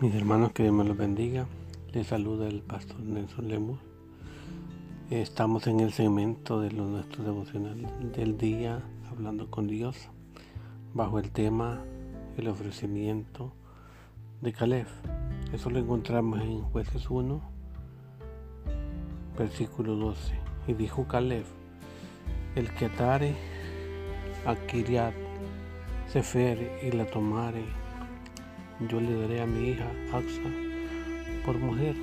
Mis hermanos, que Dios me los bendiga. Les saluda el pastor Nelson Lemus. Estamos en el segmento de los nuestros devocionales del día, hablando con Dios, bajo el tema el ofrecimiento de Caleb. Eso lo encontramos en Jueces 1, versículo 12. Y dijo Caleb, el que atare a Kiriat Sefer y la tomare yo le daré a mi hija Axa por mujer.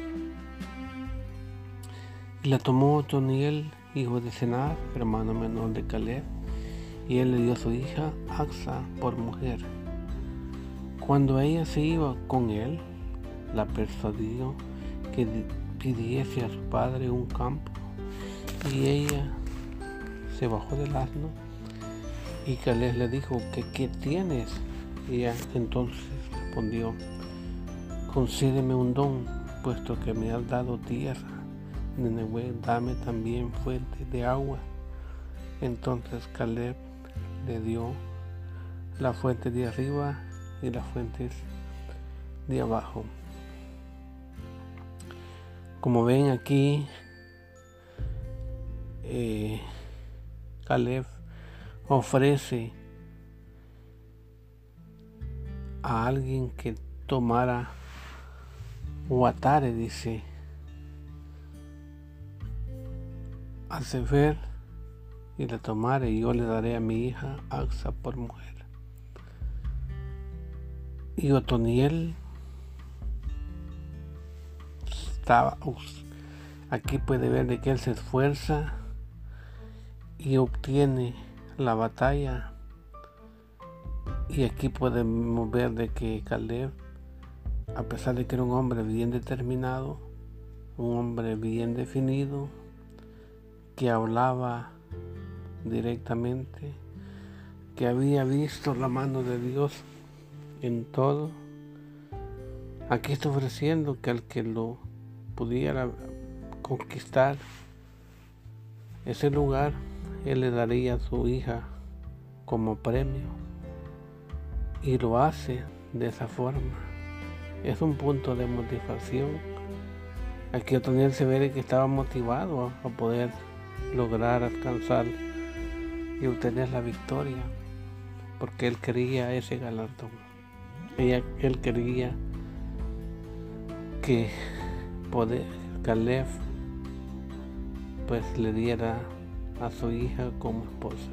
Y la tomó Toniel, hijo de Senar, hermano menor de Caleb, y él le dio a su hija Axa por mujer. Cuando ella se iba con él, la persuadió que pidiese a su padre un campo, y ella se bajó del asno, y Caleb le dijo que qué tienes, y ella entonces respondió, concédeme un don, puesto que me has dado tierra. Nenehue, dame también fuente de agua. Entonces Caleb le dio la fuente de arriba y las fuentes de abajo. Como ven aquí, eh, Caleb ofrece a alguien que tomara o atare, dice, a Sefer y la tomare y yo le daré a mi hija Axa por mujer. Y Otoniel estaba, aquí puede ver de que él se esfuerza y obtiene la batalla y aquí podemos ver de que Caleb, a pesar de que era un hombre bien determinado, un hombre bien definido, que hablaba directamente, que había visto la mano de Dios en todo, aquí está ofreciendo que al que lo pudiera conquistar ese lugar, él le daría a su hija como premio y lo hace de esa forma. Es un punto de motivación. Aquí Otoniel se ve que estaba motivado a poder lograr alcanzar y obtener la victoria, porque él quería ese galardón. Ella, él quería que poder, Caleb pues le diera a su hija como esposa.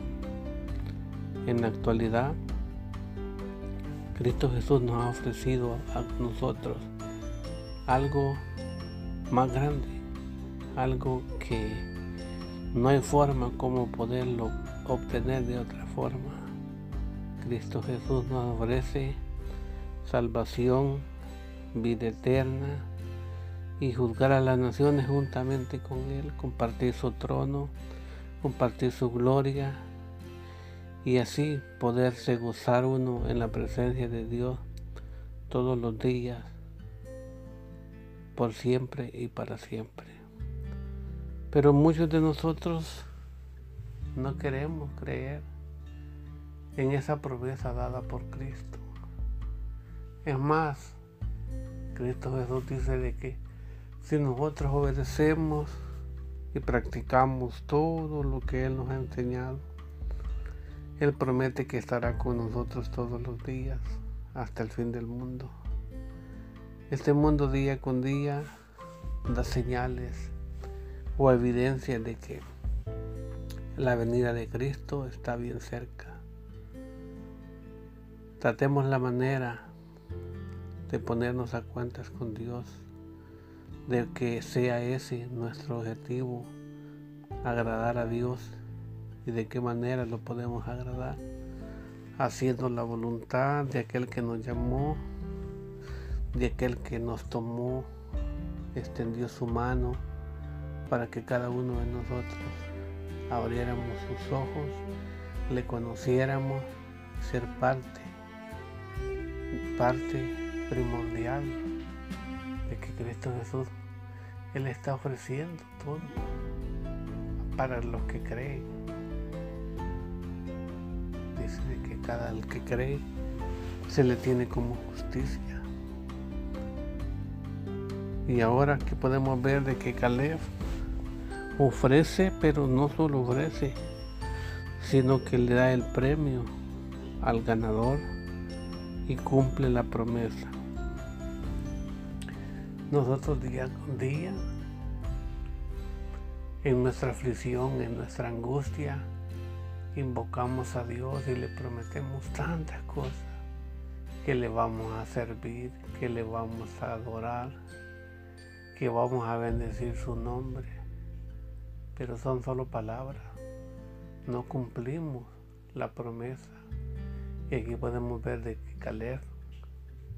En la actualidad, Cristo Jesús nos ha ofrecido a nosotros algo más grande, algo que no hay forma como poderlo obtener de otra forma. Cristo Jesús nos ofrece salvación, vida eterna y juzgar a las naciones juntamente con Él, compartir su trono, compartir su gloria y así poderse gozar uno en la presencia de Dios todos los días, por siempre y para siempre. Pero muchos de nosotros no queremos creer en esa promesa dada por Cristo. Es más, Cristo Jesús dice de que si nosotros obedecemos y practicamos todo lo que Él nos ha enseñado, él promete que estará con nosotros todos los días hasta el fin del mundo. Este mundo día con día da señales o evidencia de que la venida de Cristo está bien cerca. Tratemos la manera de ponernos a cuentas con Dios, de que sea ese nuestro objetivo, agradar a Dios y de qué manera lo podemos agradar, haciendo la voluntad de aquel que nos llamó, de aquel que nos tomó, extendió su mano para que cada uno de nosotros abriéramos sus ojos, le conociéramos, ser parte, parte primordial de que Cristo Jesús, Él está ofreciendo todo para los que creen de que cada el que cree se le tiene como justicia. Y ahora que podemos ver de que Caleb ofrece, pero no solo ofrece, sino que le da el premio al ganador y cumple la promesa. Nosotros día con día, en nuestra aflicción, en nuestra angustia, invocamos a Dios y le prometemos tantas cosas que le vamos a servir, que le vamos a adorar, que vamos a bendecir su nombre. Pero son solo palabras. No cumplimos la promesa. Y aquí podemos ver de que Caleb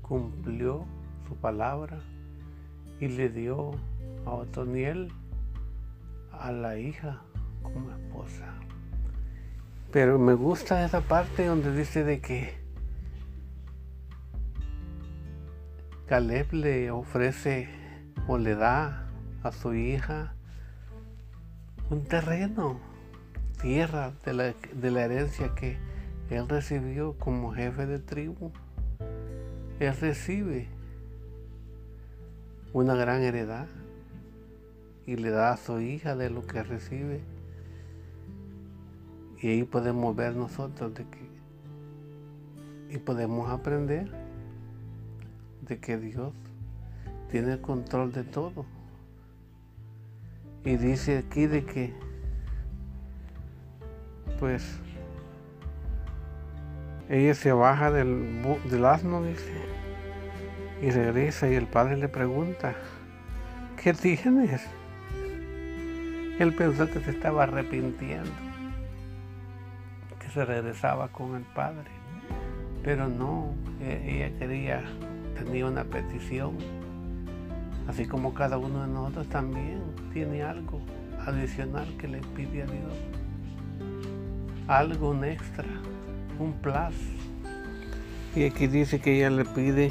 cumplió su palabra y le dio a Otoniel a la hija como esposa. Pero me gusta esa parte donde dice de que Caleb le ofrece o le da a su hija un terreno, tierra de la, de la herencia que él recibió como jefe de tribu. Él recibe una gran heredad y le da a su hija de lo que recibe. Y ahí podemos ver nosotros de que y podemos aprender de que Dios tiene el control de todo. Y dice aquí de que pues ella se baja del, del asno, dice, y regresa y el padre le pregunta, ¿qué tienes? Él pensó que se estaba arrepintiendo, se regresaba con el padre, pero no, e-, ella quería, tenía una petición, así como cada uno de nosotros también tiene algo adicional que le pide a Dios, algo, extra, un plus. Y aquí dice que ella le pide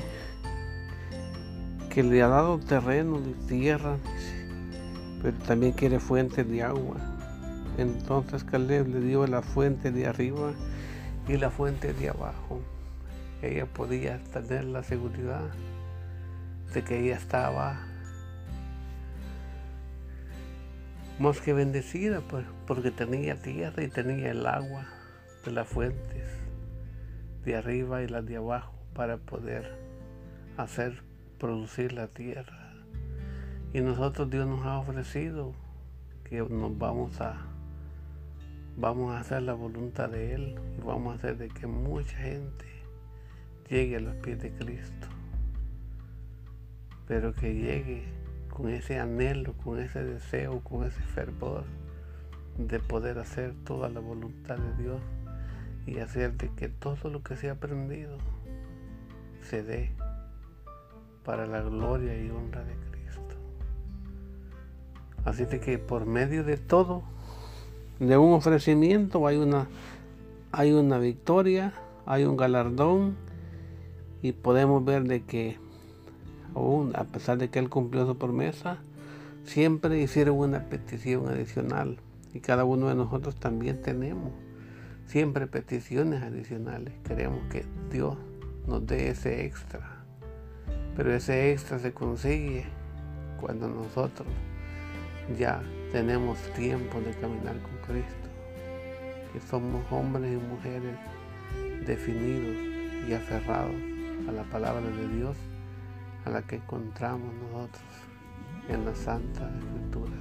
que le ha dado terreno de tierra, pero también quiere fuentes de agua. Entonces Caleb le dio la fuente de arriba y la fuente de abajo. Ella podía tener la seguridad de que ella estaba más que bendecida, pues, porque tenía tierra y tenía el agua de las fuentes de arriba y las de abajo para poder hacer producir la tierra. Y nosotros Dios nos ha ofrecido que nos vamos a vamos a hacer la voluntad de Él y vamos a hacer de que mucha gente llegue a los pies de Cristo. Pero que llegue con ese anhelo, con ese deseo, con ese fervor de poder hacer toda la voluntad de Dios y hacer de que todo lo que se ha aprendido se dé para la gloria y honra de Cristo. Así de que por medio de todo, de un ofrecimiento hay una, hay una victoria, hay un galardón y podemos ver de que aún a pesar de que él cumplió su promesa, siempre hicieron una petición adicional y cada uno de nosotros también tenemos siempre peticiones adicionales. Queremos que Dios nos dé ese extra, pero ese extra se consigue cuando nosotros ya tenemos tiempo de caminar con Cristo, que somos hombres y mujeres definidos y aferrados a la palabra de Dios, a la que encontramos nosotros en la Santa Escritura.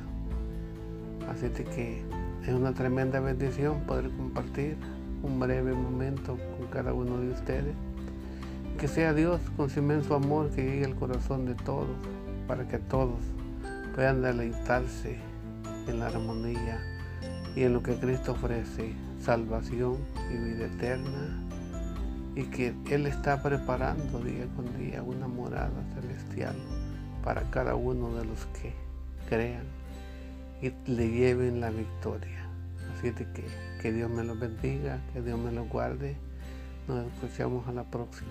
Así que es una tremenda bendición poder compartir un breve momento con cada uno de ustedes. Que sea Dios con su inmenso amor que llegue al corazón de todos, para que todos puedan deleitarse en la armonía y en lo que Cristo ofrece, salvación y vida eterna, y que Él está preparando día con día una morada celestial para cada uno de los que crean y le lleven la victoria. Así de que que Dios me los bendiga, que Dios me los guarde. Nos escuchamos a la próxima.